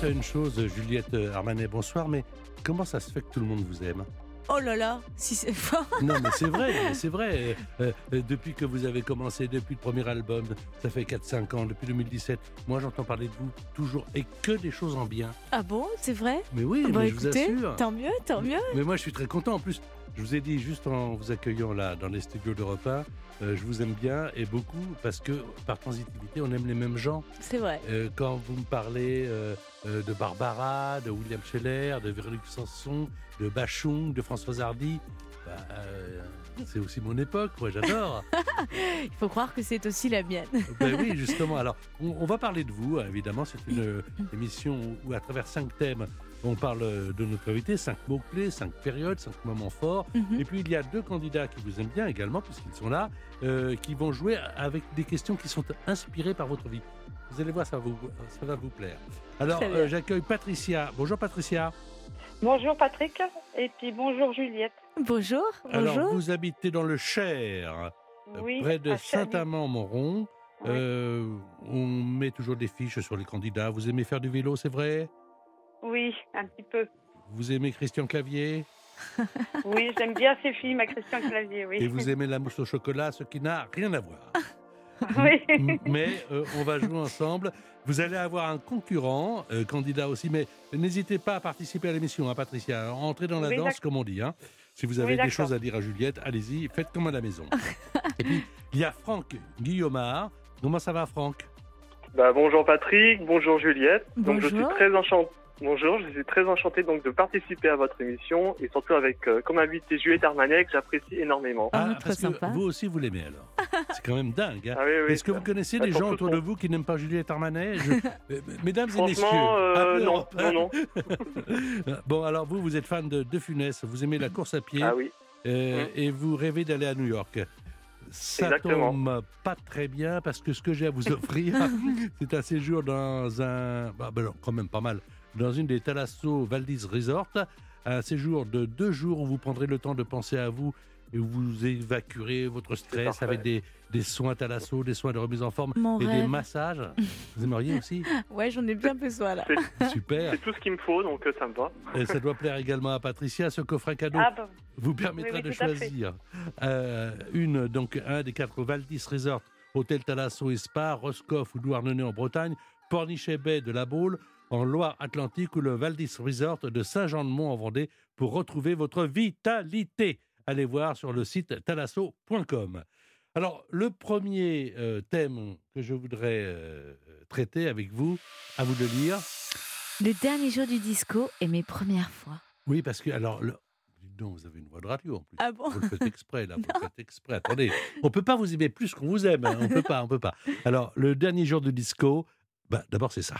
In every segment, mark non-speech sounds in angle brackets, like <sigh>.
Je à une chose, Juliette Armanet, bonsoir, mais comment ça se fait que tout le monde vous aime? Oh là là, si c'est fort. <laughs> Non, mais c'est vrai, c'est vrai. Euh, euh, depuis que vous avez commencé, depuis le premier album, ça fait 4-5 ans, depuis 2017, moi j'entends parler de vous toujours et que des choses en bien. Ah bon, c'est vrai? Mais oui, Bah mais je vous écoutez, assure. tant mieux, tant mieux. Mais moi je suis très content. En plus, je vous ai dit juste en vous accueillant là dans les studios d'Europe 1, euh, je vous aime bien et beaucoup parce que par transitivité, on aime les mêmes gens. C'est vrai. Euh, quand vous me parlez euh, de Barbara, de William Scheller, de Véronique Sanson, de Bachung, de Françoise Hardy, bah, c'est aussi mon époque, moi j'adore. <laughs> Il faut croire que c'est aussi la mienne. ben oui, justement. Alors, on, on va parler de vous, hein, évidemment. C'est une émission où, à travers cinq thèmes, on parle euh, de notre invité, cinq mots-clés, cinq périodes, cinq moments forts. Mhm. Et puis, il y a deux candidats qui vous aiment bien également, puisqu'ils sont là, euh, qui vont jouer avec des questions qui sont inspirées par votre vie. Vous allez voir, ça va vous, ça va vous plaire. Alors, euh, j'accueille Patricia. Bonjour Patricia. Bonjour Patrick et puis bonjour Juliette. Bonjour, Alors, bonjour. vous habitez dans le Cher, Oui, près de. Oui. Euh, on met toujours des fiches sur les candidats. Vous aimez faire du vélo, c'est vrai? Oui, un petit peu. Vous aimez Christian Clavier <laughs> Oui, j'aime bien ces films à Christian Clavier, oui. et vous aimez la mousse au chocolat, ce qui n'a rien à voir. <laughs> oui. Mais euh, on va jouer ensemble. Vous allez avoir un concurrent, euh, candidat aussi, mais n'hésitez pas à participer à l'émission, hein, Patricia. Entrez dans la Oui, danse, comme on dit. hein. Si vous avez Oui, des choses à dire à Juliette, allez-y, faites comme à la maison. <laughs> et puis, il y a Franck Guillaumard. Comment ça va, Franck? Bah, bonjour Patrick, bonjour Juliette. Donc je suis Bonjour. très enchanté. Bonjour, je suis très enchanté donc de participer à votre émission et surtout avec euh, comme invité Juliette Armanet que j'apprécie énormément. Ah, très parce sympa. que vous aussi, vous l'aimez alors. <laughs> C'est quand même dingue. hein. Ah oui, oui. Est-ce que vous connaissez des tombe gens autour de vous qui n'aiment pas Juliette Armanet Je- <laughs> Mesdames et messieurs. Euh, appelez non, non, non. <laughs> bon, alors vous, vous êtes fan de, de Funès, vous aimez la course à pied Ah oui. euh, et vous rêvez d'aller à New York. Ça Exactement. tombe pas très bien parce que ce que j'ai à vous offrir, c'est un séjour dans un. Bah, bah non, quand même pas mal. Dans une des Thalasso Valdis Resort. Un séjour de deux jours où vous prendrez le temps de penser à vous et où vous évacuerez votre stress avec des, des soins Thalasso, des soins de remise en forme Mon et des massages. <laughs> Vous aimeriez aussi Ouais, j'en ai bien besoin là. <laughs> Super. C'est tout ce qu'il me faut donc euh, ça me va. Et ça doit plaire également à Patricia. Ce coffret cadeau Ah bon, vous permettra Oui, oui, de choisir euh, une, donc un des quatre Valdis Resort, Hôtel Thalasso et Spa, Roscoff ou Douarnenez en Bretagne, Pornichet Bay de la Baule en Loire-Atlantique ou le Valdis Resort de Saint-Jean-de-Mont en Vendée pour retrouver votre vitalité. Allez voir sur le site thalasso.com. Alors, le premier euh, thème que je voudrais euh, traiter avec vous, à vous de lire, Le dernier jour du disco et mes premières fois. oui, parce que, alors, le... donc, vous avez une voix de radio en plus. Ah bon? Vous le faites exprès, là. Vous le <laughs> faites exprès. Attendez, on peut pas vous aimer plus qu'on vous aime. hein. On peut pas, on peut pas. Alors, le dernier jour de disco, bah, d'abord, c'est ça.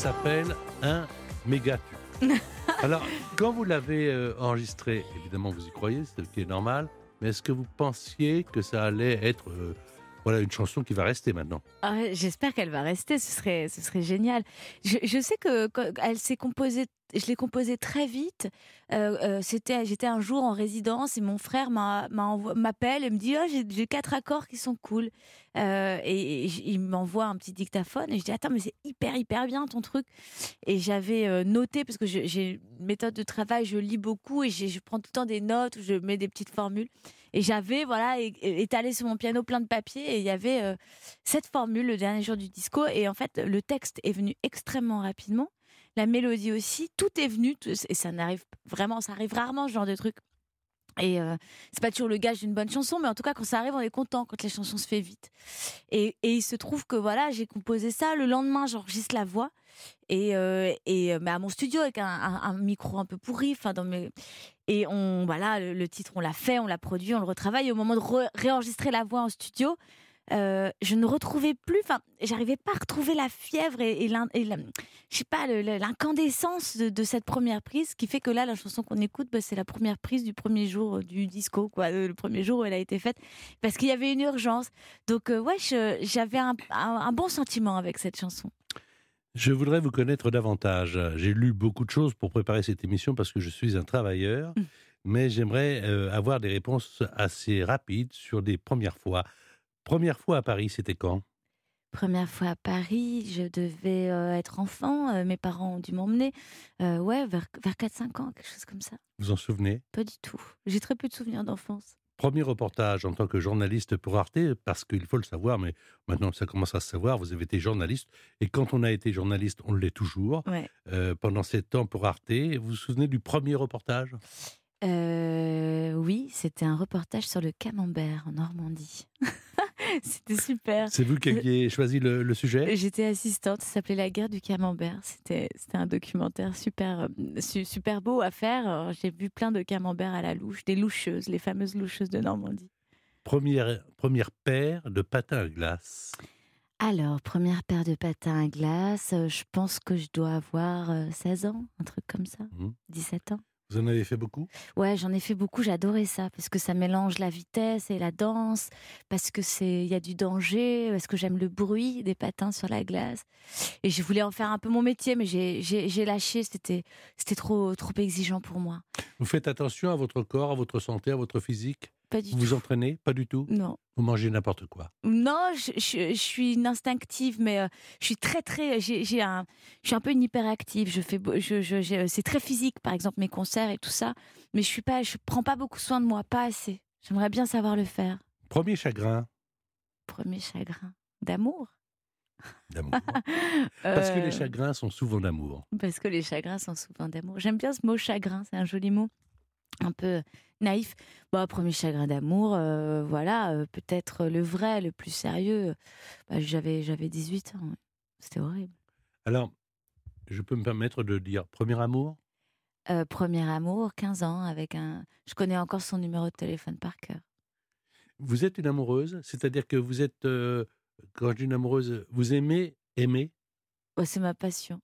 S'appelle un méga tube. <laughs> Alors, quand vous l'avez euh, enregistré, évidemment, vous y croyez, c'est ce qui est normal. Mais est-ce que vous pensiez que ça allait être euh, voilà, une chanson qui va rester maintenant? Ah J'espère qu'elle va rester, ce serait, ce serait génial. Je, je sais que elle s'est composée je l'ai composé très vite. Euh, euh, j'étais un jour en résidence et mon frère m'appelle et me dit, oh, j'ai, quatre accords qui sont cool. Euh, et, il m'envoie un petit dictaphone et je dis, attends, mais c'est hyper, hyper bien ton truc. Et j'avais noté, parce que j'ai une méthode de travail, je lis beaucoup et je prends tout le temps des notes, où je mets des petites formules. Et j'avais, voilà, étalé sur mon piano plein de papiers et il y avait cette formule, le dernier jour du disco. Et en fait, le texte est venu extrêmement rapidement. La mélodie aussi, tout est venu. tout- Et ça n'arrive vraiment, ça arrive rarement, ce genre de truc. Et euh, c'est pas toujours le gage d'une bonne chanson, mais en tout cas, quand ça arrive, on est content quand la chanson se fait vite. Et, il se trouve que voilà, j'ai composé ça. Le lendemain, j'enregistre la voix. Et, euh, et euh, mais à mon studio avec un, micro un peu pourri. Enfin, dans mes... Et on, voilà, le, le titre, on l'a fait, on l'a produit, on le retravaille. Et au moment de re- réenregistrer la voix en studio, euh, je ne retrouvais plus, enfin, j'arrivais pas à retrouver la fièvre et, et l'in- et la- je sais pas, l'incandescence de, de cette première prise, qui fait que là, la chanson qu'on écoute, bah, c'est la première prise du premier jour euh, du disco, quoi, euh, le premier jour où elle a été faite, parce qu'il y avait une urgence. Donc, euh, ouais, j'avais un, un- un bon sentiment avec cette chanson. Je voudrais vous connaître davantage. J'ai lu beaucoup de choses pour préparer cette émission parce que je suis un travailleur, Mm. mais j'aimerais euh, avoir des réponses assez rapides sur des premières fois. Première fois à Paris, c'était quand? Première fois à Paris, je devais euh, être enfant, euh, mes parents ont dû m'emmener, euh, ouais, vers, vers 4-5 ans, quelque chose comme ça. Vous en souvenez? Pas du tout. J'ai très peu de souvenirs d'enfance. Premier reportage en tant que journaliste pour Arte, parce qu'il faut le savoir, mais maintenant ça commence à se savoir, vous avez été journaliste, et quand on a été journaliste, on l'est toujours. Ouais. Pendant sept ans pour Arte, vous vous souvenez du premier reportage? Oui, c'était un reportage sur le camembert en Normandie. <laughs> <laughs> c'était super. C'est vous qui aviez choisi le, le sujet J'étais assistante, ça s'appelait La guerre du camembert. C'était c'était un documentaire super, euh, su- super beau à faire. Alors, J'ai vu plein de camemberts à la louche, des loucheuses, les fameuses loucheuses de Normandie. première, première paire de patins à glace. Alors, première paire de patins à glace, euh, je pense que je dois avoir euh, 16 ans, un truc comme ça, Mhm. 17 ans. Vous en avez fait beaucoup? Ouais, j'en ai fait beaucoup, j'adorais ça, parce que ça mélange la vitesse et la danse, parce que c'est, il y a du danger, parce que j'aime le bruit des patins sur la glace. Et je voulais en faire un peu mon métier, mais j'ai, lâché, c'était, c'était trop, trop exigeant pour moi. Vous faites attention à votre corps, à votre santé, à votre physique? Pas du Vous vous entraînez Pas du tout? Non. Vous mangez n'importe quoi? Non, je, je- je suis une instinctive, mais euh, je suis très très, j'ai, un, je suis un peu une hyperactive. Je fais, je, je- j'ai- c'est très physique, par exemple mes concerts et tout ça, mais je suis pas, je prends pas beaucoup soin de moi, pas assez. J'aimerais bien savoir le faire. Premier chagrin? Premier chagrin d'amour? d'amour. <laughs> Parce que Euh, les chagrins sont souvent d'amour. Parce que les chagrins sont souvent d'amour. J'aime bien ce mot chagrin, c'est un joli mot, un peu naïf. Bon, premier chagrin d'amour, euh, voilà, euh, peut-être le vrai, le plus sérieux. Bah, j'avais, j'avais 18 ans, c'était horrible. Alors, je peux me permettre de dire premier amour? Euh, premier amour, 15 ans, avec un. Je connais encore son numéro de téléphone par cœur. Vous êtes une amoureuse C'est-à-dire que vous êtes, quand je dis une amoureuse, vous aimez aimer? Ouais, c'est ma passion.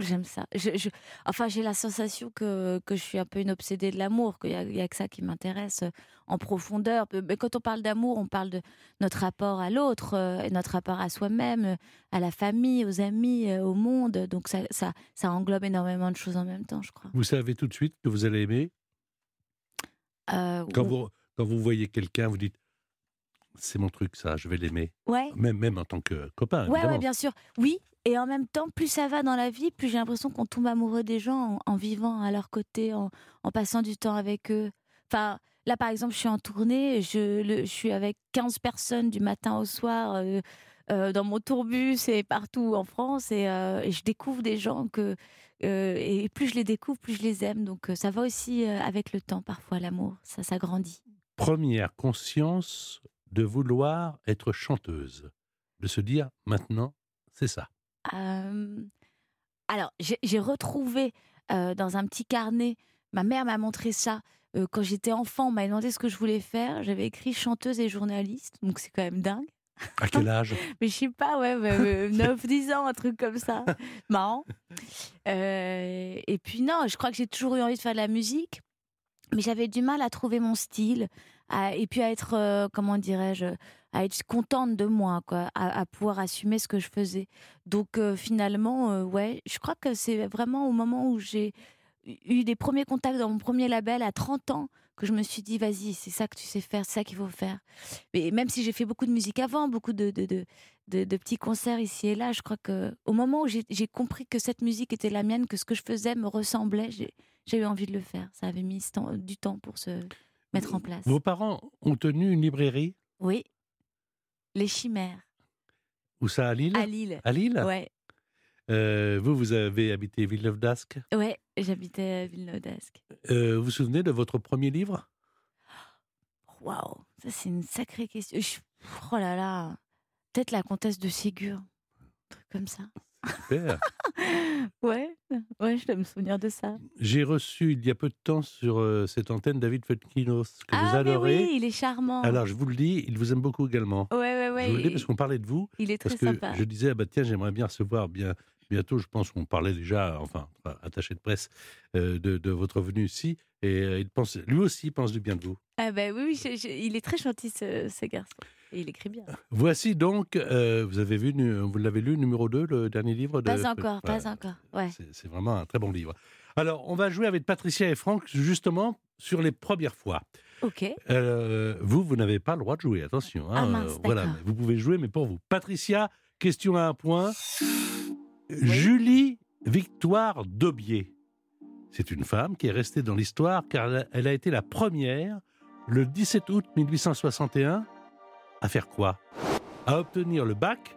J'aime ça. Je, je- Enfin, j'ai la sensation que, que je suis un peu une obsédée de l'amour, qu'il n'y a, il y a que ça qui m'intéresse euh, en profondeur. Mais quand on parle d'amour, on parle de notre rapport à l'autre, euh, notre rapport à soi-même, euh, à la famille, aux amis, au monde. Donc ça, ça, ça englobe énormément de choses en même temps, je crois. Vous savez tout de suite que vous allez aimer? Euh, quand ou- vous, quand vous voyez quelqu'un, vous dites c'est mon truc, ça, je vais l'aimer. Ouais. Même, même en tant que copain. Ouais, ouais, bien sûr. Oui, et en même temps, plus ça va dans la vie, plus j'ai l'impression qu'on tombe amoureux des gens en, en vivant à leur côté, en, en passant du temps avec eux. Enfin, là, par exemple, je suis en tournée, je, le- je suis avec 15 personnes du matin au soir euh, euh, dans mon tourbus et partout en France, et, euh, et je découvre des gens que. euh, et plus je les découvre, plus je les aime. Donc ça va aussi avec le temps, parfois, l'amour. Ça s'agrandit. Première conscience de vouloir être chanteuse. De se dire maintenant, c'est ça. Euh, alors, j'ai retrouvé euh, dans un petit carnet, ma mère m'a montré ça. euh, quand j'étais enfant, on m'a demandé ce que je voulais faire. J'avais écrit chanteuse et journaliste, donc c'est quand même dingue. À quel <laughs> âge? Mais je sais pas, ouais, ouais, 9-10 <laughs> ans, un truc comme ça. Marrant. Euh, et puis non, je crois que j'ai toujours eu envie de faire de la musique, mais j'avais du mal à trouver mon style, et puis à être, euh, comment dirais-je, à être contente de moi, quoi, à, pouvoir assumer ce que je faisais. Donc euh, finalement, euh, ouais, je crois que c'est vraiment au moment où j'ai eu des premiers contacts dans mon premier label à 30 ans que je me suis dit, vas-y, c'est ça que tu sais faire, c'est ça qu'il faut faire. Mais même si j'ai fait beaucoup de musique avant, beaucoup de, de, de, petits concerts ici et là, je crois que au moment où j'ai compris que cette musique était la mienne, que ce que je faisais me ressemblait, j'ai eu envie de le faire. Ça avait mis du temps pour se mettre en place. Vos parents ont tenu une librairie? Oui. Les chimères. Où ça, à Lille? À Lille. À Lille? Ouais, Euh, Vous, vous avez habité Villeneuve d'Ascq? ouais j'habitais à Villeneuve d'Ascq. Euh, vous vous souvenez de votre premier livre? Waouh, ça c'est une sacrée question. Je- Oh là là, peut-être la comtesse de Ségur, un truc comme ça. Super. <laughs> Ouais, ouais, je dois me souvenir de ça. J'ai reçu il y a peu de temps sur euh, cette antenne David Fetkinos, que vous ah mais adorez. oui, il est charmant. Alors, je vous le dis, il vous aime beaucoup également. ouais, ouais, ouais. je vous le dis parce qu'on parlait de vous. il est très Parce que sympa. je disais, ah bah tiens, j'aimerais bien recevoir bien, bientôt, je pense qu'on parlait déjà, enfin, attaché de presse, euh, de, de votre venue ici. Et euh, il pense, lui aussi pense du bien de vous. Ah bah oui, oui, je- je- il est très gentil ce, ce garçon. Et il écrit bien. Voici donc, euh, vous avez vu, vous l'avez lu, numéro 2, le dernier livre de... Pas encore, pas Voilà. encore. Ouais. C'est- vraiment un très bon livre. Alors, on va jouer avec Patricia et Franck, justement, sur les premières fois. Ok. Euh, vous, vous n'avez pas le droit de jouer, attention. Ah hein, mince, euh, voilà, vous pouvez jouer, mais pour vous. Patricia, question à un point. Julie Victoire Daubier. C'est une femme qui est restée dans l'histoire car elle a été la première, le 17 août 1861, à faire quoi? À obtenir le bac,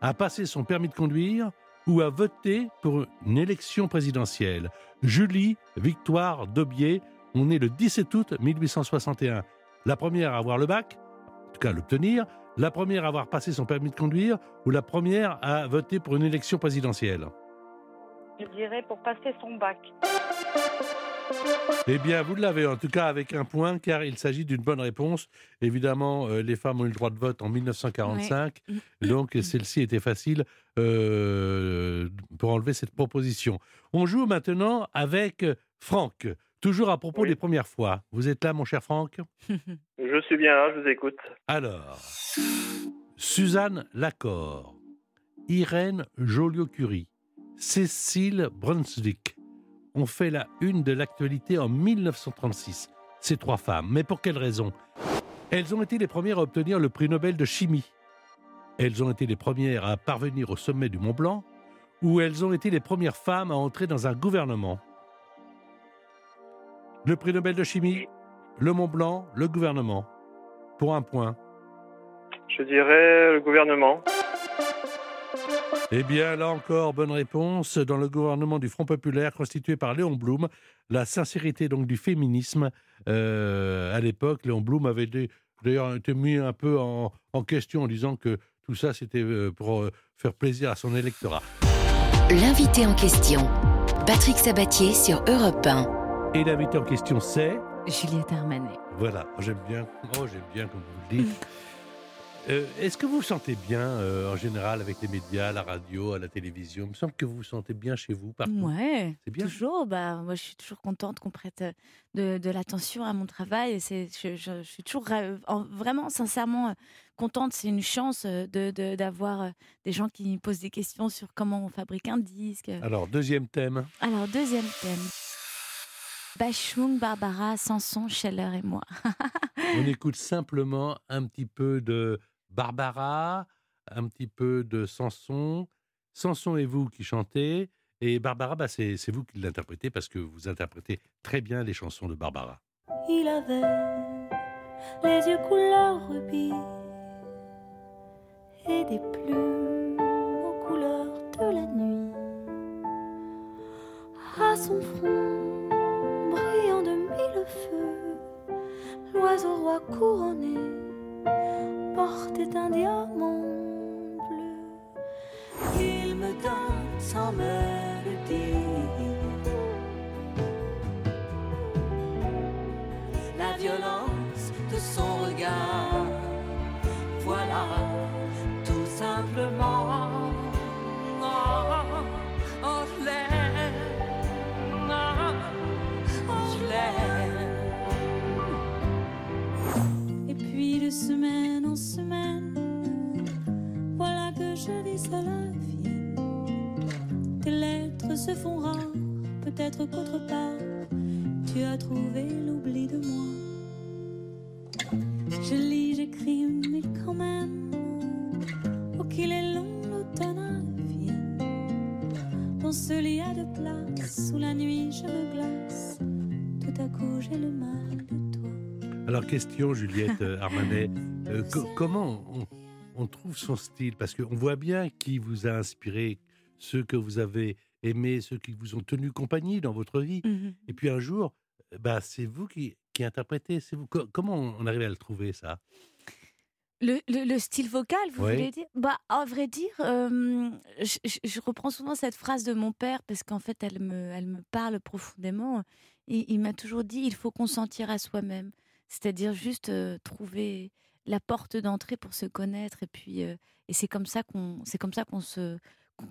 à passer son permis de conduire? Ou à voter pour une élection présidentielle? Julie Victoire Daubier, on est le 17 août 1861. La première à avoir le bac, en tout cas l'obtenir, la première à avoir passé son permis de conduire ou la première à voter pour une élection présidentielle? Je dirais pour passer son bac. Eh bien, vous l'avez en tout cas avec un point, car il s'agit d'une bonne réponse. Évidemment, euh, les femmes ont eu le droit de vote en 1945, <laughs> donc celle-ci était facile euh, pour enlever cette proposition. On joue maintenant avec Franck, toujours à propos Oui. des premières fois. Vous êtes là, mon cher Franck? <laughs> Je suis bien là, je vous écoute. Alors, Suzanne Lacor, Irène Joliot-Curie, Cécile Brunswick ont fait la une de l'actualité en 1936. Ces trois femmes. Mais pour quelle raison? Elles ont été les premières à obtenir le prix Nobel de chimie. Elles ont été les premières à parvenir au sommet du Mont Blanc. Ou elles ont été les premières femmes à entrer dans un gouvernement? Le prix Nobel de chimie, le Mont Blanc, le gouvernement. Pour un point. Je dirais le gouvernement. Eh bien, là encore, bonne réponse. Dans le gouvernement du Front populaire constitué par Léon Blum, la sincérité donc du féminisme, euh, à l'époque, Léon Blum avait d'ailleurs été mis un peu en, en question en disant que tout ça, c'était euh, pour euh, faire plaisir à son électorat. L'invité en question, Patrick Sabatier sur Europe 1. Et l'invité en question, c'est... Juliette Armanet. Voilà, j'aime bien. Oh, j'aime bien comme vous le dites. <laughs> Euh, Est-ce que vous vous sentez bien euh, en général avec les médias, la radio, à la télévision? Il me semble que vous vous sentez bien chez vous, partout. Ouais, C'est bien? toujours. Bah, moi, je suis toujours contente qu'on prête euh, de, de l'attention à mon travail. C'est, je, je- je suis toujours ra- en- vraiment, sincèrement contente. C'est une chance de, d'avoir des gens qui me posent des questions sur comment on fabrique un disque. Alors, deuxième thème. Alors, deuxième thème. Bachung, Barbara, Sanson, Scheller et moi. <laughs> On écoute simplement un petit peu de Barbara, un petit peu de Samson. Samson et vous qui chantez. Et Barbara, bah, c'est vous qui l'interprétez parce que vous interprétez très bien les chansons de Barbara. Il avait les yeux couleur rubis et des plumes aux couleurs de la nuit. À son front, brillant de mille feux, l'oiseau roi couronné portait un diamant bleu. Il me donne sans mélodie Peut-être qu'autre part, tu as trouvé l'oubli de moi. Je lis, j'écris, mais quand même, oh qu'il est long l'automne vienne. Dans ce lit à deux places, sous la nuit je me glace. Tout à coup j'ai le mal de toi. Alors, question, Juliette euh, <laughs> Armanet, euh, co- comment on, on trouve son style? Parce qu'on voit bien qui vous a inspiré, ceux que vous avez aimés, ceux qui vous ont tenu compagnie dans votre vie. Mhm. Et puis un jour, euh, bah, c'est vous qui, qui interprétez. C'est vous. Co- Comment on arrive à le trouver, ça? Le, le- le style vocal, vous Oui. voulez dire? Bah, à vrai dire, euh, je, je- je reprends souvent cette phrase de mon père parce qu'en fait, elle me, elle me parle profondément. Il, il m'a toujours dit il faut consentir à soi-même, c'est-à-dire juste euh, trouver la porte d'entrée pour se connaître et puis euh, et c'est comme ça qu'on c'est comme ça qu'on se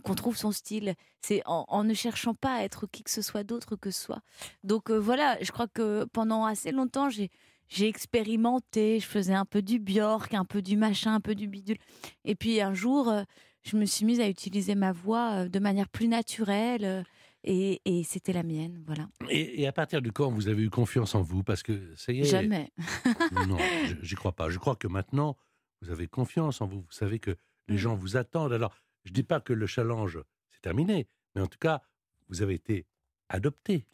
qu'on- trouve son style. C'est en, en ne cherchant pas à être qui que ce soit d'autre que soi. Donc euh, voilà, je crois que pendant assez longtemps, j'ai j'ai expérimenté, je faisais un peu du Björk, un peu du machin, un peu du bidule. Et puis un jour, euh, je me suis mise à utiliser ma voix euh, de manière plus naturelle et, et c'était la mienne, voilà. et, et à partir de quand vous avez eu confiance en vous? Parce que ça y est. Jamais. Non, <laughs> je- j'y crois pas. Je crois que maintenant, vous avez confiance en vous. Vous savez que les gens vous attendent. Alors, je dis pas que le challenge, c'est terminé. Mais en tout cas, vous avez été adopté.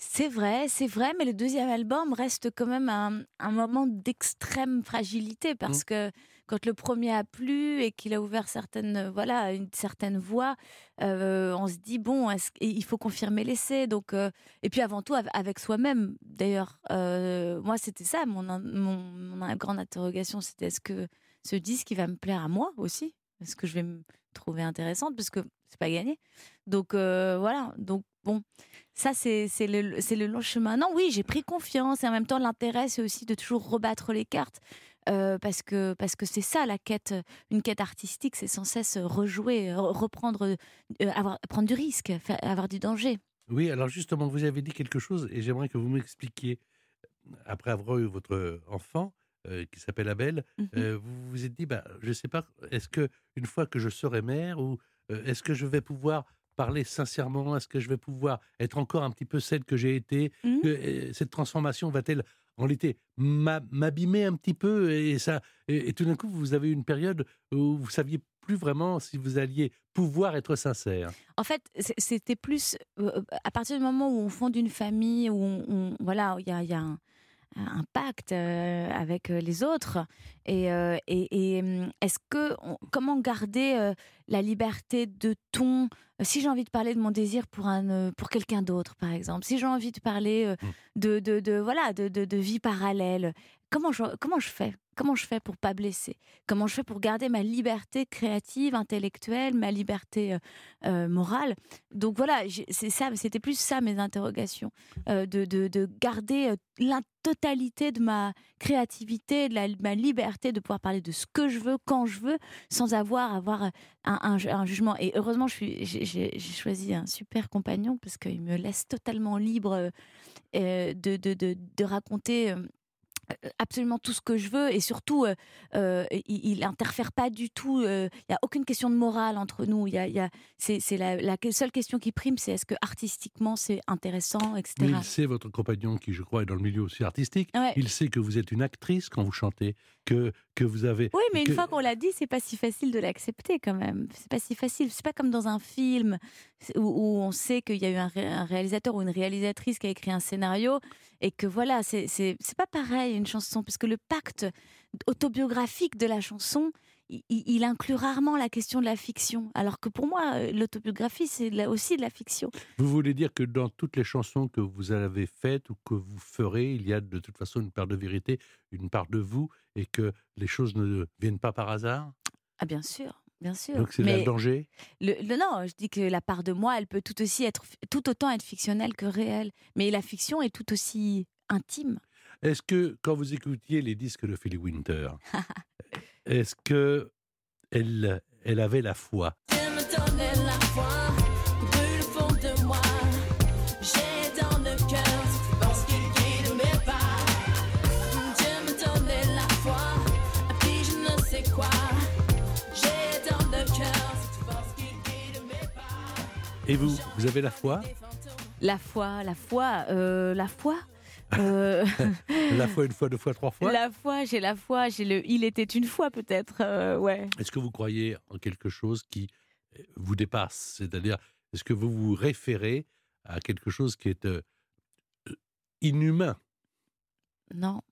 C'est vrai, c'est vrai, mais le deuxième album reste quand même un, un moment d'extrême fragilité parce que quand le premier a plu et qu'il a ouvert certaines, voilà, une certaine voie, euh, on se dit bon, il faut confirmer l'essai. Donc, euh, et puis avant tout av- avec soi-même. D'ailleurs, euh, moi c'était ça mon, mon grande interrogation, c'était est-ce que ce disque il va me plaire à moi aussi? Est-ce que je vais me trouver intéressante parce que c'est pas gagné. Donc euh, voilà, donc bon, ça c'est le, long chemin. Non, oui, j'ai pris confiance et en même temps l'intérêt c'est aussi de toujours rebattre les cartes. euh, parce que c'est ça la quête, une quête artistique, c'est sans cesse rejouer, re- reprendre, euh, prendre du risque, avoir du danger. Oui, alors justement, vous avez dit quelque chose et j'aimerais que vous m'expliquiez. Après avoir eu votre enfant, euh, qui s'appelle Abel, Mhm. euh, vous vous êtes dit, bah, je ne sais pas, est-ce que une fois que je serai mère, ou euh, est-ce que je vais pouvoir parler sincèrement? Est-ce que je vais pouvoir être encore un petit peu celle que j'ai été? Que, euh, Cette transformation va-t-elle en m'a- m'abîmer un petit peu et ça et, et tout d'un coup vous avez eu une période où vous saviez plus vraiment si vous alliez pouvoir être sincère. En fait, c'était plus euh, à partir du moment où on fonde une famille, où on, on- voilà, il y a, il y a un, un pacte euh, avec euh, les autres. Et, euh, et- et, hum, est-ce que on- comment garder la liberté de ton Si j'ai envie de parler de mon désir pour un pour quelqu'un d'autre, par exemple, si j'ai envie de parler euh, Mm. de, de, de- voilà de, de vie parallèle, comment je comment je fais Comment je fais pour pas blesser? Comment je fais pour garder ma liberté créative, intellectuelle, ma liberté euh, euh, morale? Donc voilà, c'est ça, c'était plus ça mes interrogations, euh, de, de, de garder la totalité de ma créativité, de la, ma liberté de pouvoir parler de ce que je veux, quand je veux, sans avoir avoir un, jugement. Et heureusement, j'ai, choisi un super compagnon parce qu'il me laisse totalement libre de, de, de raconter. Euh, euh, absolument tout ce que je veux et surtout euh, euh, il, il interfère pas du tout euh, il y a aucune question de morale entre nous il y a, il y a- c'est, la, la seule question qui prime c'est est-ce que artistiquement c'est intéressant etc Mais il sait, votre compagnon, qui je crois est dans le milieu aussi artistique, Ouais. il sait que vous êtes une actrice quand vous chantez, que, que vous avez... Oui, mais une fois qu'on l'a dit, c'est pas si facile de l'accepter quand même. C'est pas si facile. C'est pas comme dans un film où, où on sait qu'il y a eu un, ré- un réalisateur ou une réalisatrice qui a écrit un scénario et que voilà, c'est pas pareil une chanson puisque le pacte autobiographique de la chanson. Il, inclut rarement la question de la fiction, alors que pour moi, euh, l'autobiographie, c'est aussi de la fiction. Vous voulez dire que dans toutes les chansons que vous avez faites ou que vous ferez, il y a de toute façon une part de vérité, une part de vous, et que les choses ne viennent pas par hasard? Ah, bien sûr, bien sûr. Donc c'est le danger? Le, le- non, je dis que la part de moi, elle peut tout aussi être, tout autant être fictionnelle que réelle. Mais la fiction est tout aussi intime. Est-ce que quand vous écoutiez les disques de Philly Winter, <laughs> est-ce que elle, elle avait la foi? Dieu me donnait la foi, qui brûle au fond de moi. J'ai dans le cœur cette force qui guide mes pas. Dieu me donnait la foi, puis je ne sais quoi. J'ai dans le cœur cette force qui guide mes pas. Et vous, vous avez la foi? La foi, la foi, euh, la foi? Euh, <laughs> La fois, une fois, deux fois, trois fois La foi, j'ai la foi, j'ai le il était une fois peut-être, euh, ouais. Est-ce que vous croyez en quelque chose qui euh, vous dépasse? C'est-à-dire, est-ce que vous vous référez à quelque chose qui est euh, inhumain? Non,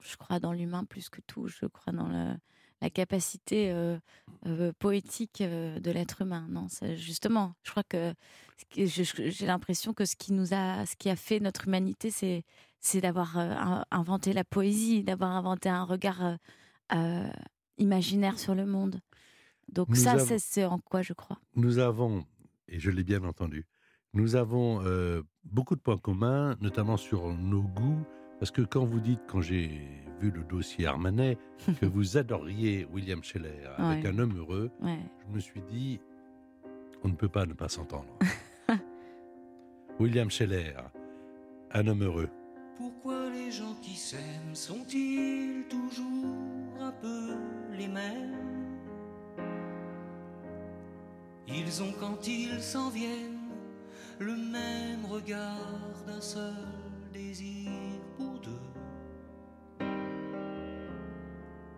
je crois dans l'humain plus que tout. Je crois dans le- la capacité euh, euh, poétique euh, de l'être humain. Non, c'est- justement, je crois que j'ai l'impression que ce qui nous a, ce qui a fait notre humanité, c'est c'est d'avoir in- inventé la poésie, d'avoir inventé un regard euh, imaginaire sur le monde. Donc Nous ça, c'est ce en quoi je crois. Nous avons, et je l'ai bien entendu, nous avons beaucoup de points communs, notamment sur nos goûts, parce que quand vous dites, quand j'ai vu le dossier Armanet, <laughs> que vous adoriez William Scheller avec Ouais. un homme heureux, Ouais. je me suis dit, on ne peut pas ne pas s'entendre. <laughs> William Scheller, un homme heureux. Pourquoi les gens qui s'aiment sont-ils toujours un peu les mêmes? Ils ont quand ils s'en viennent le même regard d'un seul désir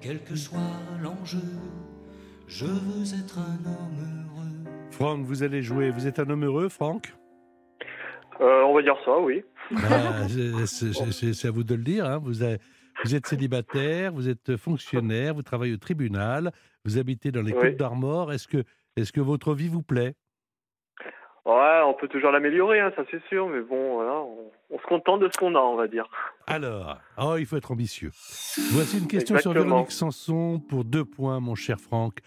quel que soit l'enjeu, je veux être un homme heureux. Franck, vous allez jouer. Vous êtes un homme heureux, Franck Euh, on va dire ça, oui. Ah, <laughs> c'est- à vous de le dire. hein. Vous, avez- vous êtes célibataire, vous êtes fonctionnaire, vous travaillez au tribunal, vous habitez dans les Oui. Côtes d'Armor. Est-ce que, est que votre vie vous plaît? Ouais, on peut toujours l'améliorer, hein, ça c'est sûr, mais bon, voilà, on, on se contente de ce qu'on a, on va dire. Alors, oh, il faut être ambitieux. Voici une question sur. Véronique Sanson pour deux points, mon cher Franck.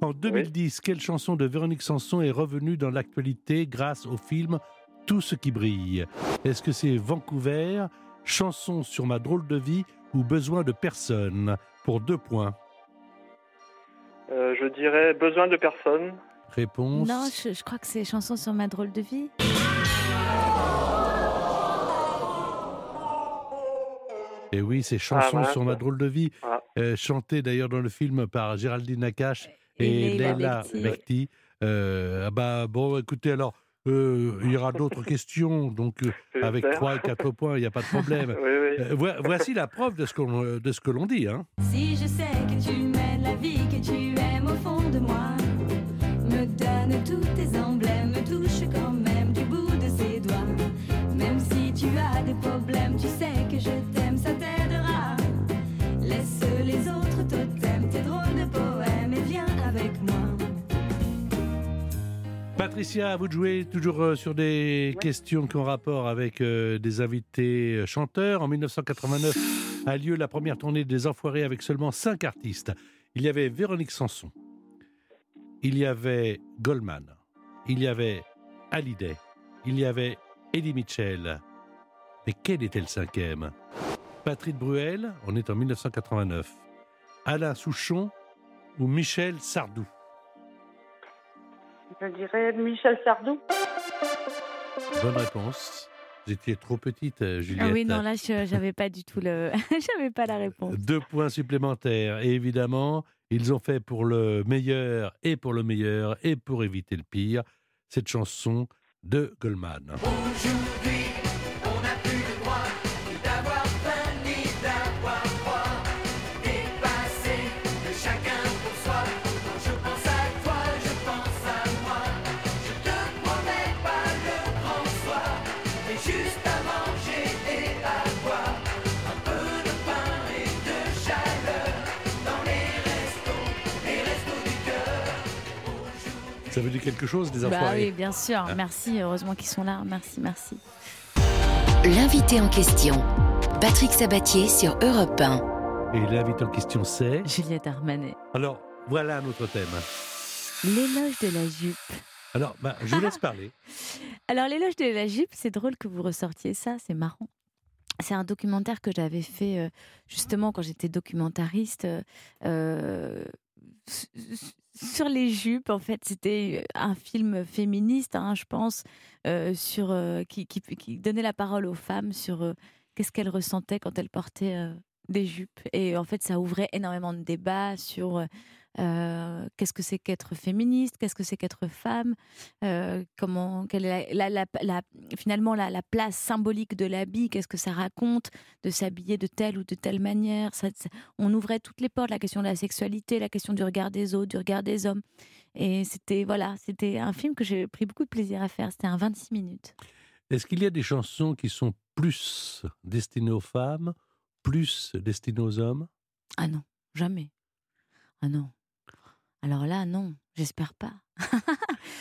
En 2010, quelle chanson de Véronique Sanson est revenue dans l'actualité grâce au film Tout ce qui brille? Est-ce que c'est Vancouver, Chanson sur ma drôle de vie ou Besoin de personne? Pour deux points. Euh, je dirais besoin de personne. Réponse Non, je, je crois que c'est chanson sur ma drôle de vie. Et oui, c'est Chanson voilà, sur ma drôle de vie, Ah. euh, chantée d'ailleurs dans le film par Géraldine Nakache Et et, Leila. Bekti. Euh, ah bah, bon, écoutez, alors, euh, il y aura d'autres <laughs> questions, donc euh, avec J'espère. 3 et 4 points, il n'y a pas de problème. <laughs> Oui, oui. Euh, voi- voici la preuve de ce qu'on de ce que l'on dit. Hein. Si je sais que tu mènes la vie que tu aimes au fond de moi, me donne tous tes emblèmes, me touche quand même du bout de ses doigts. Même si tu as des problèmes, tu sais que je t'aime, ça t'aidera. Laisse les autres totems, tes drôles de poèmes et viens avec moi. Patricia, à vous de jouer toujours euh, sur des questions qui ont rapport avec euh, des invités euh, chanteurs. En 1989 a lieu la première tournée des Enfoirés avec seulement 5 artistes. Il y avait Véronique Sanson, il y avait Goldman, il y avait Hallyday, il y avait Eddie Mitchell. Mais quel était le cinquième? Patrick Bruel, on est en 1989. Alain Souchon ou Michel Sardou? Je dirais Michel Sardou. Bonne réponse. Vous étiez trop petite, euh, Juliette. Ah oui, non, là, je j'avais pas du tout le. <laughs> j'avais pas la réponse. Deux points supplémentaires. Et évidemment, ils ont fait pour le meilleur et pour le meilleur et pour éviter le pire cette chanson de Goldman. Ça veut dire quelque chose, des Bah enfoirés oui, bien sûr. Hein Merci, heureusement qu'ils sont là. Merci, merci. L'invité en question, Patrick Sabatier sur Europe 1. Et l'invité en question, c'est. Juliette Armanet. Alors, voilà notre thème. L'éloge de la jupe. Alors, bah, je vous laisse parler. <laughs> Alors, l'éloge de la jupe, c'est drôle que vous ressortiez ça, c'est marrant. C'est un documentaire que j'avais fait euh, justement quand j'étais documentariste euh, sur les jupes. En fait, c'était un film féministe, hein, je pense, euh, euh, qui, donnait la parole aux femmes sur euh, qu'est-ce qu'elles ressentaient quand elles portaient euh, des jupes. Et en fait, ça ouvrait énormément de débats sur euh, qu'est-ce que c'est qu'être féministe, qu'est-ce que c'est qu'être femme, euh, comment, quelle est la, la- la- la- finalement la, la place symbolique de l'habit, qu'est-ce que ça raconte de s'habiller de telle ou de telle manière? Ça- ça- on ouvrait toutes les portes, la question de la sexualité, la question du regard des autres, du regard des hommes. Et c'était voilà, c'était un film que j'ai pris beaucoup de plaisir à faire. C'était un 26 minutes. Est-ce qu'il y a des chansons qui sont plus destinées aux femmes, plus destinées aux hommes? Ah non, jamais. Ah non. Alors là, non, j'espère pas.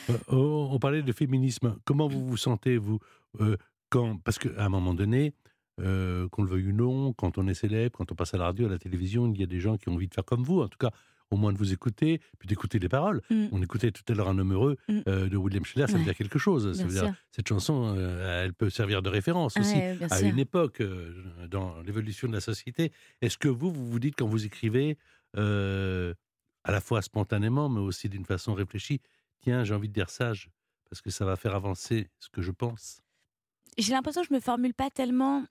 Euh, on, on parlait de féminisme. Comment vous vous sentez, vous euh, quand, Parce qu'à un moment donné, euh, qu'on le veuille ou non, quand on est célèbre, quand on passe à la radio, à la télévision, il y a des gens qui ont envie de faire comme vous, en tout cas, au moins de vous écouter, puis d'écouter les paroles. Mm. On écoutait tout à l'heure Un homme heureux Mm. euh, de William Scheller, ça veut dire quelque chose. Ça veut dire, cette chanson, euh, elle peut servir de référence aussi Ouais, bien à sûr. une époque dans l'évolution de la société. Est-ce que vous, vous vous dites quand vous écrivez, à la fois spontanément, mais aussi d'une façon réfléchie, tiens, j'ai envie de dire ça, je- parce que ça va faire avancer ce que je pense j'ai l'impression que je me formule pas tellement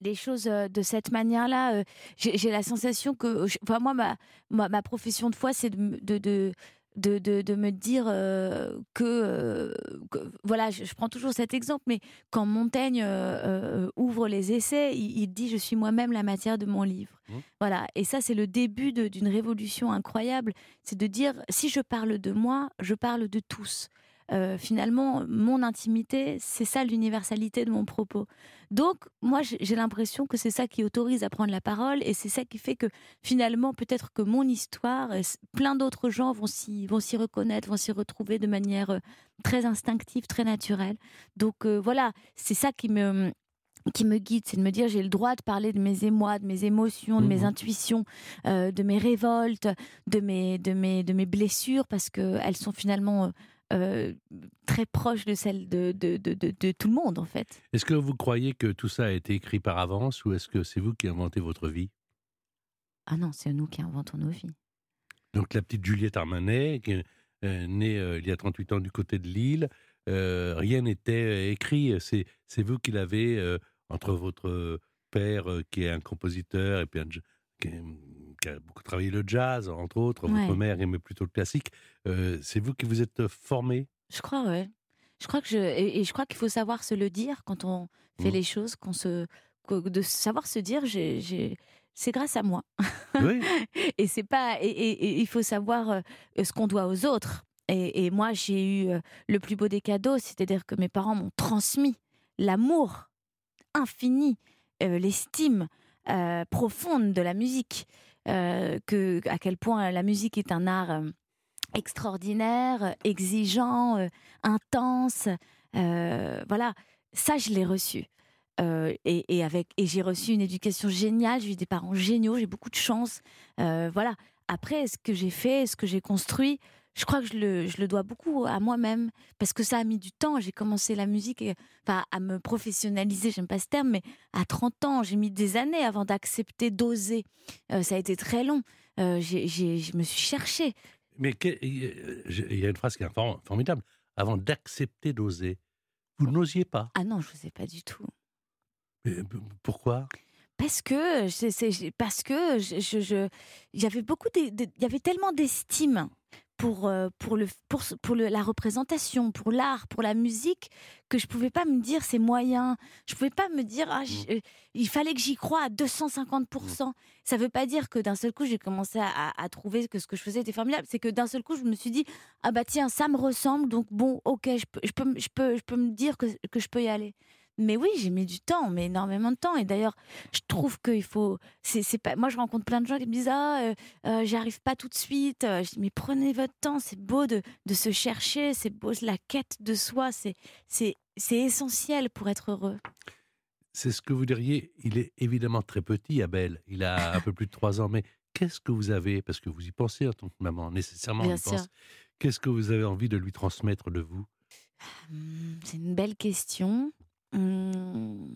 les choses euh, de cette manière-là. euh, J'ai la sensation que, je- enfin, moi, ma, ma, profession de foi, c'est de, de, de, de me dire euh, que, euh, que- voilà, je, je prends toujours cet exemple, mais quand Montaigne euh, ouvre les essais, il, il dit je suis moi-même la matière de mon livre. Mmh. Voilà, et ça c'est le début d'une révolution incroyable, c'est de dire si je parle de moi, je parle de tous. Euh, finalement, mon intimité, c'est ça l'universalité de mon propos. Donc, moi, j'ai l'impression que c'est ça qui autorise à prendre la parole et c'est ça qui fait que finalement, peut-être que mon histoire, plein d'autres gens vont s'y vont s'y reconnaître, vont s'y retrouver de manière euh, très instinctive, très naturelle. Donc euh, voilà, c'est ça qui me qui me guide, c'est de me dire j'ai le droit de parler de mes émois, de mes émotions, de mes Mhm. intuitions, euh, de mes révoltes, de mes de mes de mes blessures parce que elles sont finalement très proches de celles de de, de, tout le monde en fait. Est-ce que vous croyez que tout ça a été écrit par avance ou est-ce que c'est vous qui inventez votre vie? Ah non, c'est nous qui inventons nos vies. Donc la petite Juliette Armanet, qui est euh, née euh, il y a 38 ans du côté de Lille, euh, rien n'était écrit. C'est vous qui l'avez euh, entre votre père euh, qui est un compositeur et puis un, qui, a beaucoup travaillé le jazz, entre autres. Votre mère aimait plutôt le classique. Euh, c'est vous qui vous êtes formé. Je crois, ouais. Je crois que je et, et je crois qu'il faut savoir se le dire quand on fait Mhm. les choses, qu'on se que- de savoir se dire j'ai c'est grâce à moi. Oui. <laughs> et c'est pas et, et- et il faut savoir euh, ce qu'on doit aux autres. Et, et moi j'ai eu euh, le plus beau des cadeaux, c'est-à-dire que mes parents m'ont transmis l'amour infini, euh, l'estime euh, profonde de la musique, euh, que à quel point la musique est un art euh, extraordinaire, exigeant, intense. voilà, ça je l'ai reçu. Et, avec et j'ai reçu une éducation géniale, j'ai eu des parents géniaux, j'ai beaucoup de chance. Voilà. Après, ce que j'ai fait, ce que j'ai construit, je crois que je le, je le dois beaucoup à moi-même parce que ça a mis du temps. J'ai commencé la musique, et, enfin, à me professionnaliser, j'aime pas ce terme, mais à 30 ans, j'ai mis des années avant d'accepter, d'oser. Euh, ça a été très long. Euh, j'ai- j'ai- je me suis cherchée. Mais que- euh, il y a une phrase qui est for- formidable. Avant d'accepter d'oser, vous n'osiez pas. Ah non, je ne sais pas du tout. Mais, pourquoi? Parce que, c'est- c'est- parce que je, avait beaucoup, de- de- il y avait tellement d'estime pour euh, pour le pour pour le- la représentation, pour l'art, pour la musique que je pouvais pas me dire c'est moyen. Je pouvais pas me dire ah, j- euh, il fallait que j'y croie à 250% Ça veut pas dire que d'un seul coup j'ai commencé à, à- trouver que ce que je faisais était formidable. C'est que d'un seul coup je me suis dit ah bah tiens ça me ressemble donc bon ok je peux je peux me- je peux je peux me dire que que je peux y aller. Mais oui, j'ai mis du temps, mais énormément de temps. Et d'ailleurs, je trouve qu'il faut. C'est, pas. Moi, je rencontre plein de gens qui me disent ah, euh, euh, j'y arrive pas tout de suite. Euh, Je dis mais prenez votre temps. C'est beau de, de se chercher. C'est beau la quête de soi. C'est, c'est, c'est essentiel pour être heureux. C'est ce que vous diriez. Il est évidemment très petit, Abel. Il a un peu plus de trois ans. Mais qu'est-ce que vous avez, parce que vous y pensez en tant que maman, nécessairement, on Bien y pense. Qu'est-ce que vous avez envie de lui transmettre de vous? Hum, C'est une belle question. Hum,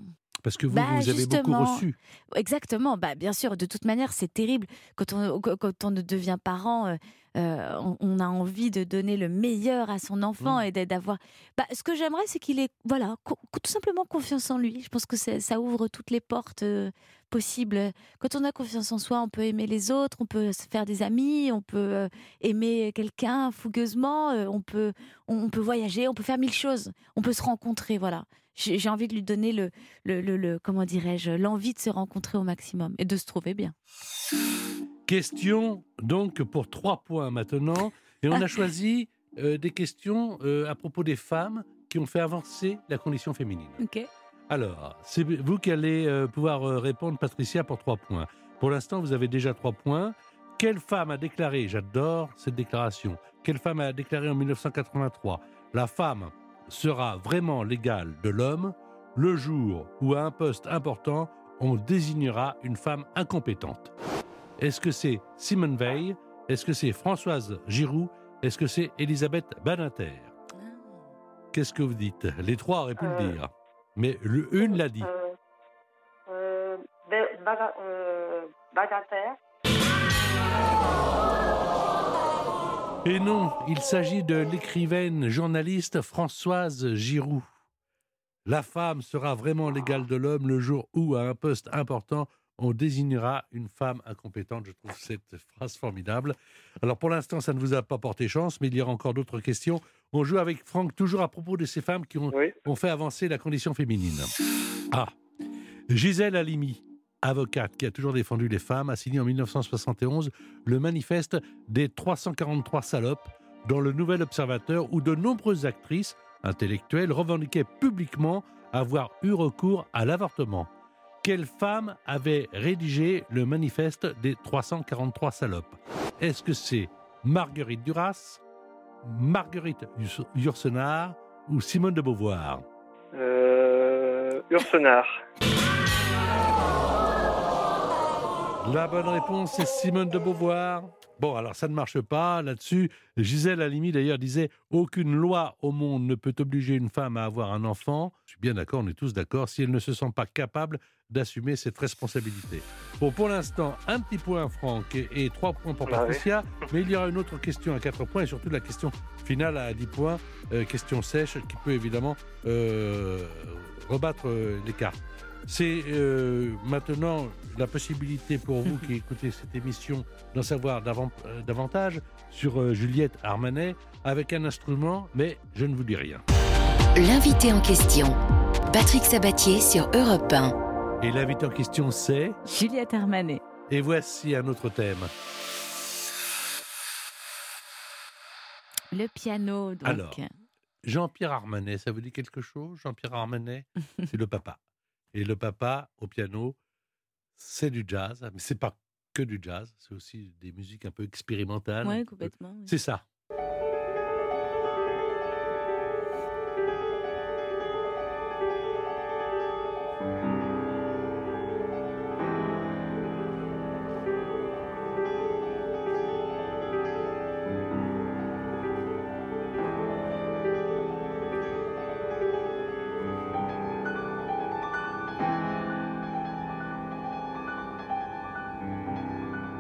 Parce que vous, Bah, vous avez beaucoup reçu. Exactement, bah, bien sûr, de toute manière, c'est terrible. Quand on, quand- on devient parent, euh, euh, on, on a envie de donner le meilleur à son enfant Mm. et d'a- d'avoir. Bah, ce que j'aimerais, c'est qu'il ait voilà, tout simplement confiance en lui. Je pense que ça ouvre toutes les portes euh, possibles. Quand on a confiance en soi, on peut aimer les autres, on peut se faire des amis, on peut euh, aimer quelqu'un fougueusement, on, peut, on, on peut voyager, on peut faire mille choses, on peut se rencontrer. Voilà. J'ai envie de lui donner le, le, le- le- comment dirais-je, l'envie de se rencontrer au maximum et de se trouver bien. Question donc pour trois points maintenant. Et on a choisi euh, des questions euh, à propos des femmes qui ont fait avancer la condition féminine. Ok. Alors, c'est vous qui allez euh, pouvoir répondre, Patricia, pour trois points. Pour l'instant, vous avez déjà trois points. Quelle femme a déclaré, j'adore cette déclaration, quelle femme a déclaré en 1983, la femme sera vraiment l'égale de l'homme le jour où à un poste important, on désignera une femme incompétente Est-ce que c'est Simone Veil? Est-ce que c'est Françoise Giroud Est-ce que c'est Elisabeth Badinter? Qu'est-ce que vous dites? Les trois auraient pu Euh, le dire. Mais le, une l'a dit. Euh, euh, euh. Et non, il s'agit de l'écrivaine journaliste Françoise Giroud. La femme sera vraiment l'égale de l'homme le jour où, à un poste important, on désignera une femme incompétente. Je trouve cette phrase formidable. Alors pour l'instant, ça ne vous a pas porté chance, mais il y aura encore d'autres questions. On joue avec Franck toujours à propos de ces femmes qui ont, Oui. ont fait avancer la condition féminine. Ah, Gisèle Halimi, avocate qui a toujours défendu les femmes, a signé en 1971 le manifeste des 343 salopes dans le Nouvel Observateur où de nombreuses actrices intellectuelles revendiquaient publiquement avoir eu recours à l'avortement. Quelle femme avait rédigé le manifeste des 343 salopes? Est-ce que c'est Marguerite Duras, Marguerite Yourcenar ou Simone de Beauvoir? Euh. La bonne réponse, c'est Simone de Beauvoir. Bon, alors ça ne marche pas là-dessus. Gisèle Halimi, d'ailleurs, disait Aucune loi au monde ne peut obliger une femme à avoir un enfant. Je suis bien d'accord, on est tous d'accord, si elle ne se sent pas capable d'assumer cette responsabilité. Bon, pour l'instant, un petit point, Franck, et, et trois points pour Ah oui. Patricia. Mais il y aura une autre question à quatre points, et surtout la question finale à 10 points, euh, question sèche, qui peut évidemment euh, rebattre euh, les cartes. C'est euh, maintenant la possibilité pour vous qui <laughs> écoutez cette émission d'en savoir euh, davantage sur euh, Juliette Armanet avec un instrument, mais je ne vous dis rien. L'invité en question. Patrick Sabatier sur Europe 1. Et l'invité en question, c'est... Juliette Armanet. Et voici un autre thème. Le piano, donc. Alors. Jean-Pierre Armanet, ça vous dit quelque chose Jean-Pierre Armanet, <laughs> c'est le papa. Et le papa, au piano, c'est du jazz, mais c'est pas que du jazz, c'est aussi des musiques un peu expérimentales. peu- complètement. oui. C'est ça.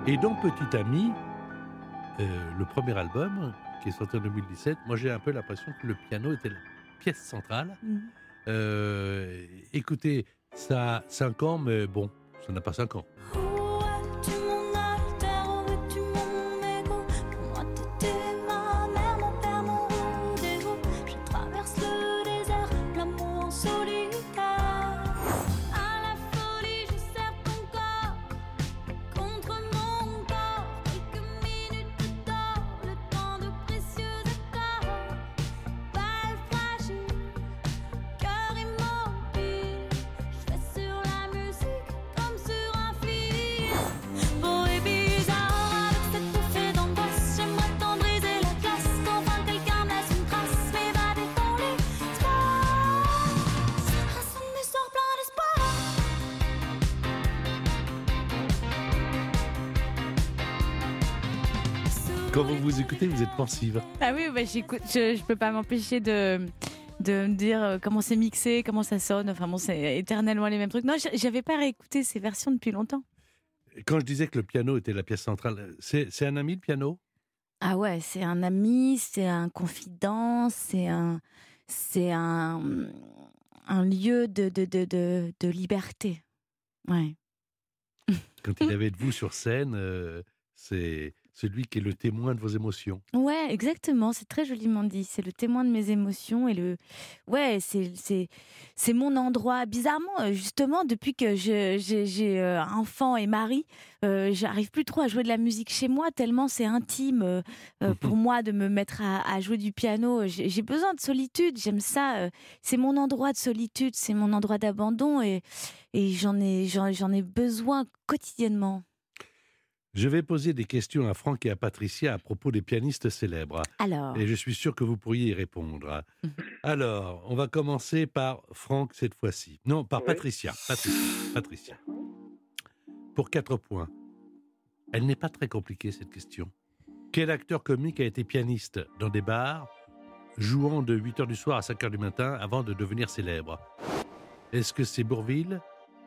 Et donc, Petit Ami, euh, le premier album qui est sorti en 2017, moi j'ai un peu l'impression que le piano était la pièce centrale. Mhm. Euh, écoutez, ça a 5 ans, mais bon, ça n'a pas 5 ans. Quand vous vous écoutez, vous êtes pensive. Ah oui, bah, j'écoute, je, je peux pas m'empêcher de de me dire euh, comment c'est mixé, comment ça sonne. Enfin bon, c'est éternellement les mêmes trucs. Non, j'a- j'avais pas réécouté ces versions depuis longtemps. Quand je disais que le piano était la pièce centrale, c'est c'est un ami le piano? Ah ouais, c'est un ami, c'est un confident, c'est un, c'est un, un lieu de, de, de, de, de liberté. Ouais. Quand il avait de vous sur scène, euh, c'est celui qui est le témoin de vos émotions. Ouais, exactement. C'est très joliment dit. C'est le témoin de mes émotions et le. Ouais, c'est c'est c'est mon endroit. Bizarrement, euh, justement, depuis que j'ai j'ai euh, enfant et mari, euh, j'arrive plus trop à jouer de la musique chez moi tellement c'est intime euh, pour <laughs> moi de me mettre à, à jouer du piano. J'ai besoin de solitude. J'aime ça. C'est mon endroit de solitude. C'est mon endroit d'abandon et et j'en ai j'en j'en ai besoin quotidiennement. Je vais poser des questions à Franck et à Patricia à propos des pianistes célèbres. Alors. Et je suis sûr que vous pourriez y répondre. Mhm. Alors, on va commencer par Franck cette fois-ci. Non, par Oui. Patricia. Patricia. Patricia. Pour quatre points. Elle n'est pas très compliquée, cette question. Quel acteur comique a été pianiste dans des bars, jouant de 8h du soir à 5h du matin avant de devenir célèbre? Est-ce que c'est Bourville,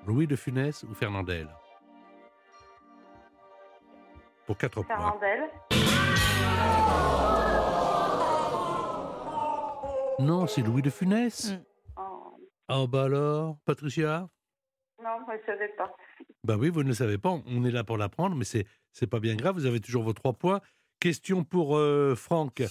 Louis de Funès ou Fernandel? Pour quatre points. Fernandel. Non, c'est Louis de Funès. Mm. Oh, Ah bah alors, Patricia? Non, je ne savais pas. Bah oui, vous ne le savez pas, on est là pour l'apprendre, mais c'est c'est pas bien grave, vous avez toujours vos trois points. Question pour euh, Franck.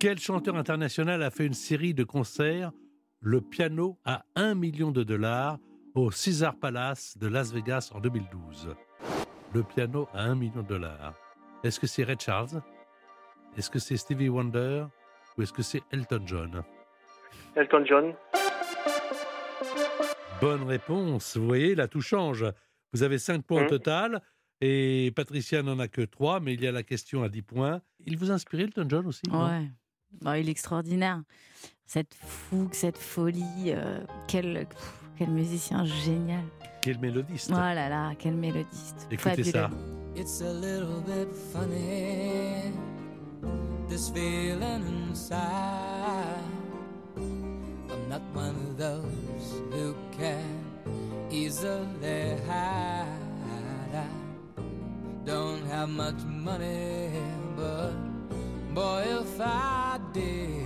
Quel chanteur international a fait une série de concerts? Le piano à 1 million de dollars au Caesar Palace de Las Vegas en 2012 Le piano à 1 million de dollars. Est-ce que c'est Ray Charles? Est-ce que c'est Stevie Wonder? Ou est-ce que c'est Elton John? Elton John. Bonne réponse. Vous voyez, là, tout change. Vous avez 5 points au Mhm. total. Et Patricia n'en a que 3, mais il y a la question à 10 points. Il vous inspire, Elton John aussi Ouais. Bon, il est extraordinaire. Cette fougue, cette folie. euh, quel, pff, quel musicien génial. Quel mélodiste. Oh là là, quel mélodiste. Écoutez ça. It's a little bit funny, this feeling inside. I'm not one of those who can easily hide. I don't have much money, but boy, if I did,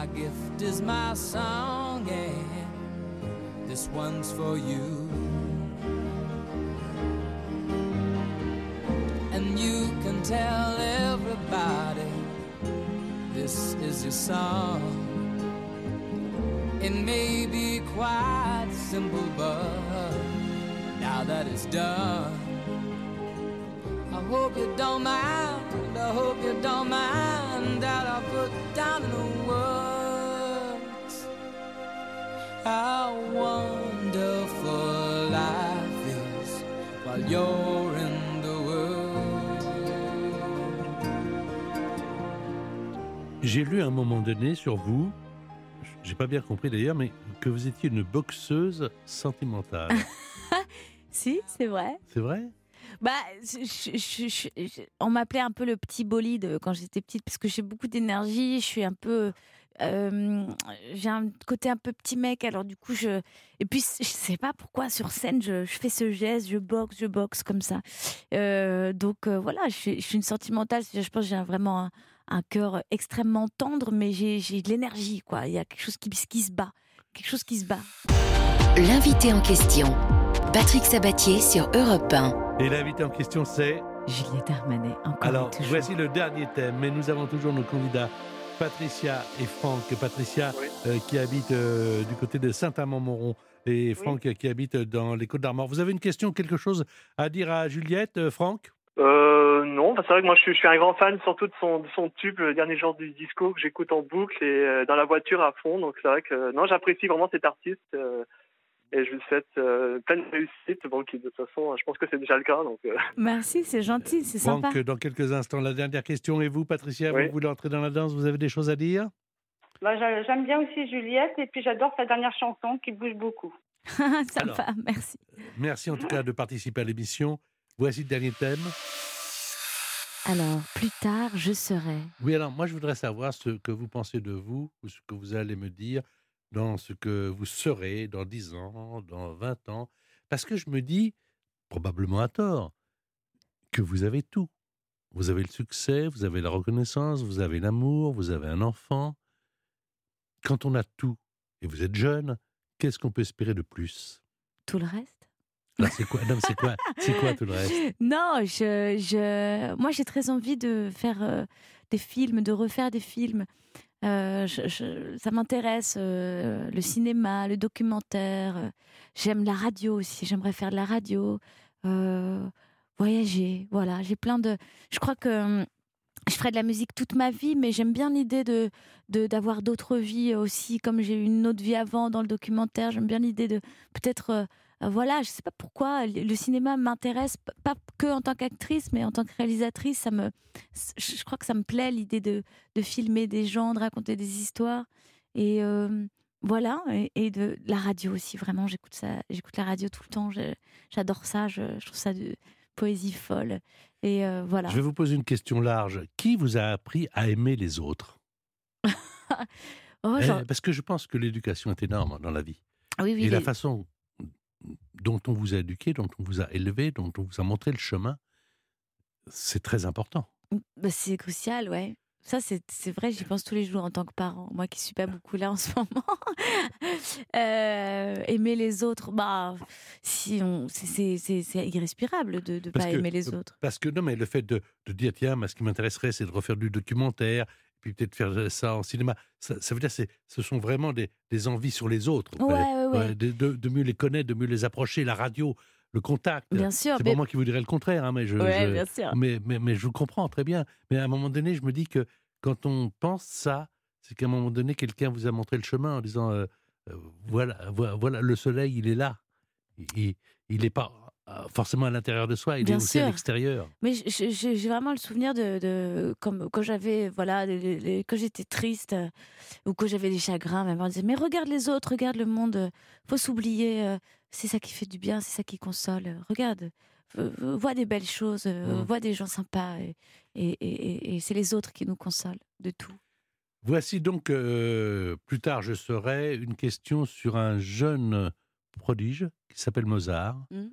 My gift is my song, and this one's for you. And you can tell everybody this is your song. It may be quite simple, but now that it's done, I hope you don't mind. I hope you don't mind that I put down the how wonderful life is while you're in the world. J'ai lu à un moment donné sur vous, j'ai pas bien compris d'ailleurs, mais que vous étiez une boxeuse sentimentale. <laughs> Si, c'est vrai. C'est vrai? Bah, je- je- je- je- je- on m'appelait un peu le petit bolide quand j'étais petite parce que j'ai beaucoup d'énergie. Je suis un peu. Euh, j'ai un côté un peu petit mec, alors du coup, je. Et puis, je sais pas pourquoi sur scène, je, je fais ce geste, je boxe, je boxe comme ça. Euh, donc euh, voilà, je suis, je suis une sentimentale. Je pense que j'ai vraiment un, un cœur extrêmement tendre, mais j'ai j'ai de l'énergie, quoi. Il y a quelque chose qui, qui se bat. Quelque chose qui se bat. L'invité en question, Patrick Sabatier sur Europe 1. Et l'invité en question, c'est Juliette Armanet, encore et Alors, toujours. voici le dernier thème, mais nous avons toujours nos candidats Patricia et Franck. Patricia Oui. euh, qui habite euh, du côté de Saint-Amand-Montrond et Franck qui habite dans les Côtes d'Armor. Vous avez une question, quelque chose à dire à Juliette, euh, Franck? Non, bah, c'est vrai que moi je suis, je suis un grand fan surtout de son, de son tube, le dernier genre du disco que j'écoute en boucle et dans la voiture à fond. Donc c'est vrai que non, j'apprécie vraiment cet artiste et je lui souhaite euh, plein de réussite. Bon, qui de toute façon, je pense que c'est déjà le cas. Donc euh, Merci, c'est gentil, c'est sympa. Franck, dans quelques instants, la dernière question. Et vous, Patricia, Oui. vous voulez entrer dans la danse Vous avez des choses à dire? Bah, j'a- J'aime bien aussi Juliette et puis j'adore sa dernière chanson qui bouge beaucoup. <laughs> sympa, merci. Merci en tout cas de participer à l'émission. Voici le dernier thème. Alors, plus tard, je serai. Oui, alors moi je voudrais savoir ce que vous pensez de vous ou ce que vous allez me dire dans ce que vous serez dans 10 ans, dans 20 ans. Parce que je me dis, probablement à tort, que vous avez tout. Vous avez le succès, vous avez la reconnaissance, vous avez l'amour, vous avez un enfant. Quand on a tout, et vous êtes jeune, qu'est-ce qu'on peut espérer de plus? Tout le reste? C'est quoi? Non, mais c'est quoi? C'est quoi tout le reste? <laughs> Non, je, je, moi j'ai très envie de faire euh, des films, de refaire des films. Euh, ça m'intéresse, euh, le cinéma, le documentaire. J'aime la radio aussi, j'aimerais faire de la radio, euh, voyager. Voilà, j'ai plein de. Je crois que je ferai de la musique toute ma vie, mais j'aime bien l'idée de- d'avoir d'autres vies aussi, comme j'ai eu une autre vie avant dans le documentaire. J'aime bien l'idée de peut-être. Voilà, je sais pas pourquoi le cinéma m'intéresse, pas que en tant qu'actrice, mais en tant que réalisatrice, ça me, je crois que ça me plaît l'idée de, de filmer des gens, de raconter des histoires, et euh, voilà, et, et de la radio aussi. Vraiment, j'écoute ça, j'écoute la radio tout le temps. J'adore ça, je, je trouve ça de poésie folle, et euh, voilà. Je vais vous poser une question large. Qui vous a appris à aimer les autres? <laughs> Oh, Eh, Parce que je pense que l'éducation est énorme dans la vie. oui, oui, Et la façon dont on vous a éduqué, dont on vous a élevé, dont on vous a montré le chemin, c'est très important. Bah, c'est crucial, ouais. Ça, c'est c'est vrai, j'y pense tous les jours en tant que parent. Moi qui suis pas beaucoup là en <laughs> ce moment. Euh, aimer les autres, bah, si on, c'est- c'est c'est- c'est irrespirable de ne pas que- aimer les autres. Parce que non, mais le fait de, de dire, tiens, moi, ce qui m'intéresserait, c'est de refaire du documentaire, puis peut-être faire ça en cinéma, ça, ça veut dire que ce sont vraiment des, des envies sur les autres. Ouais, Euh, ouais, ouais. de, de- de mieux les connaître, de mieux les approcher, la radio, le contact. Bien sûr, C'est mais- pas moi qui vous dirais le contraire, hein, mais je, Ouais, je- bien sûr. Mais, mais, mais je vous comprends très bien. Mais à un moment donné, je me dis que quand on pense ça, c'est qu'à un moment donné, quelqu'un vous a montré le chemin en disant euh, euh, voilà, voilà, le soleil, il est là. Il- Il n'est pas euh, forcément à l'intérieur de soi, il Bien est aussi à l'extérieur. Mais j'ai vraiment le souvenir de, de comme quand j'avais voilà quand j'étais triste euh, ou que j'avais des chagrins, ma mère disait mais regarde les autres, regarde le monde, euh, faut s'oublier, euh, c'est ça qui fait du bien, c'est ça qui console. euh, Regarde, euh, euh, vois des belles choses, euh, Mm. vois des gens sympas et, et, et- et- et c'est les autres qui nous consolent de tout. Voici donc, euh, plus tard je serai, une question sur un jeune prodige qui s'appelle Mozart Mm.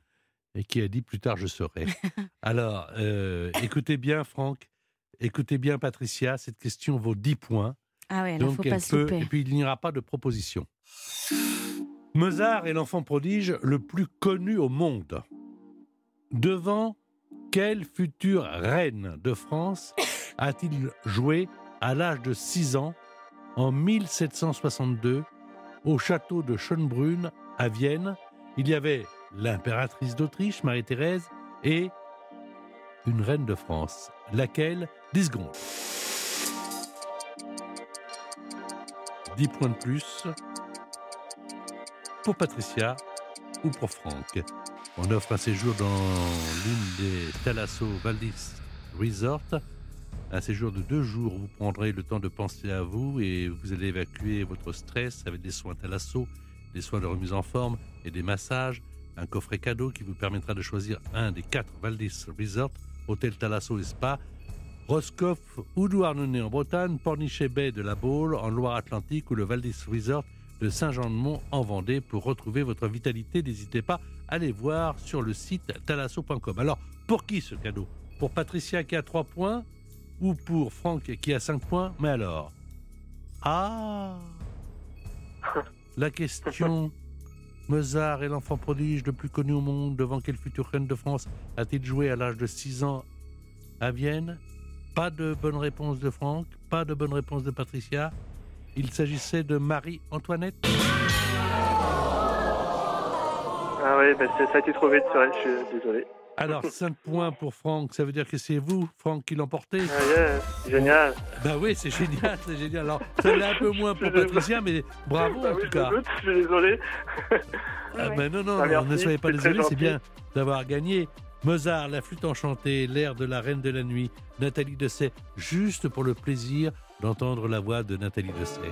Et qui a dit plus tard je serai. <laughs> Alors, euh, écoutez bien Franck, écoutez bien Patricia, cette question vaut 10 points. Ah ouais, faut elle pas peut, et puis il n'y aura pas de proposition. Mozart est l'enfant prodige le plus connu au monde. Devant quelle future reine de France a-t-il joué à l'âge de 6 ans en 1762 au château de Schönbrunn à Vienne? Il y avait l'impératrice d'Autriche, Marie-Thérèse, et une reine de France. Laquelle? 10 secondes. 10 points de plus pour Patricia ou pour Franck. On offre un séjour dans l'une des Thalasso Valdis Resort. Un séjour de deux jours où vous prendrez le temps de penser à vous et vous allez évacuer votre stress avec des soins Thalasso, des soins de remise en forme et des massages. Un coffret cadeau qui vous permettra de choisir un des quatre Valdis Resort, Hôtel Thalasso et Spa, Roscoff ou Douarnenez en Bretagne, Pornichet Bay de la Baule en Loire-Atlantique ou le Valdis Resort de Saint-Jean-de-Mont en Vendée pour retrouver votre vitalité. N'hésitez pas à aller voir sur le site thalasso.com. Alors, pour qui ce cadeau? Pour Patricia qui a 3 points ou pour Franck qui a 5 points? Mais alors? Ah <laughs> La question Mozart est l'enfant prodige le plus connu au monde. Devant quelle future reine de France a-t-il joué à l'âge de 6 ans à Vienne? Pas de bonne réponse de Franck, pas de bonne réponse de Patricia. Il s'agissait de Marie-Antoinette. Ah oui, c'est- ça a été trop vite je suis désolé. Alors, <laughs> 5 points pour Franck, ça veut dire que c'est vous, Franck, qui l'emportez Ah, yeah, génial. Bah oui, c'est génial, c'est génial. Alors, ça l'est un peu moins pour <laughs> Patricia, mais bravo Ah en oui, tout cas. je doute, je suis désolé. Ah, ben non, non, Ah, merci, ne soyez pas désolé, c'est bien d'avoir gagné. Mozart, la flûte enchantée, l'air de la reine de la nuit, Nathalie Dessay, juste pour le plaisir d'entendre la voix de Nathalie Dessay.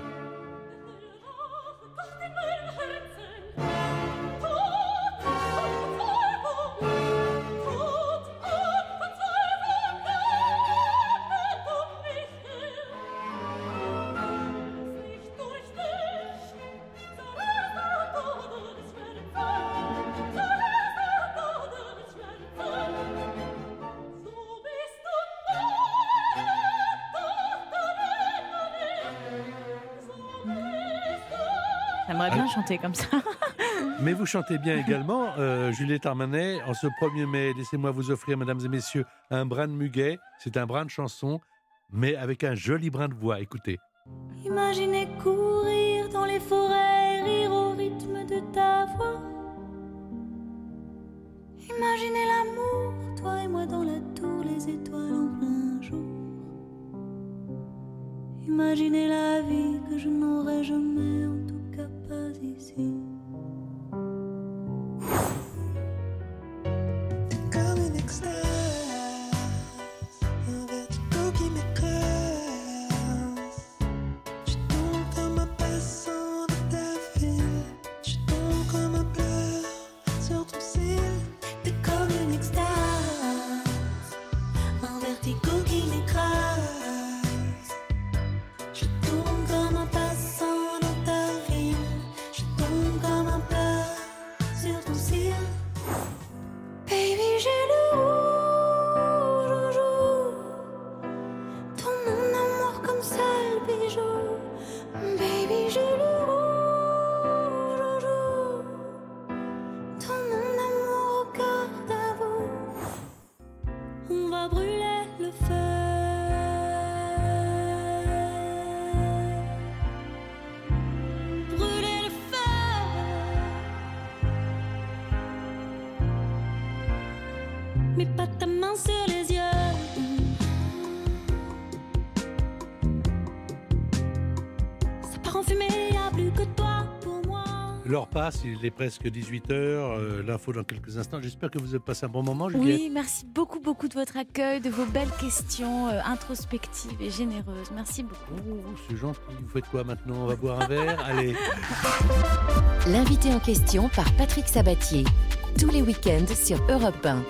Chanter comme ça. <laughs> Mais vous chantez bien également, euh, Juliette Armanet. En ce 1er mai, laissez-moi vous offrir, mesdames et messieurs, un brin de muguet. C'est un brin de chanson, mais avec un joli brin de voix. Écoutez. Imaginez courir dans les forêts, rire au rythme de ta voix. Imaginez l'amour, toi et moi dans la tour, les étoiles en plein jour. Imaginez la vie que je n'aurai jamais, en tout passe, il est presque 18h. L'info dans quelques instants. J'espère que vous avez passé un bon moment, Juliette. Oui, merci beaucoup, beaucoup de votre accueil, de vos belles questions euh, introspectives et généreuses. Merci beaucoup. Oh, c'est gentil. Vous faites quoi maintenant? On va boire un verre? <laughs> Allez. L'invité en question par Patrick Sabatier. Tous les week-ends sur Europe 1.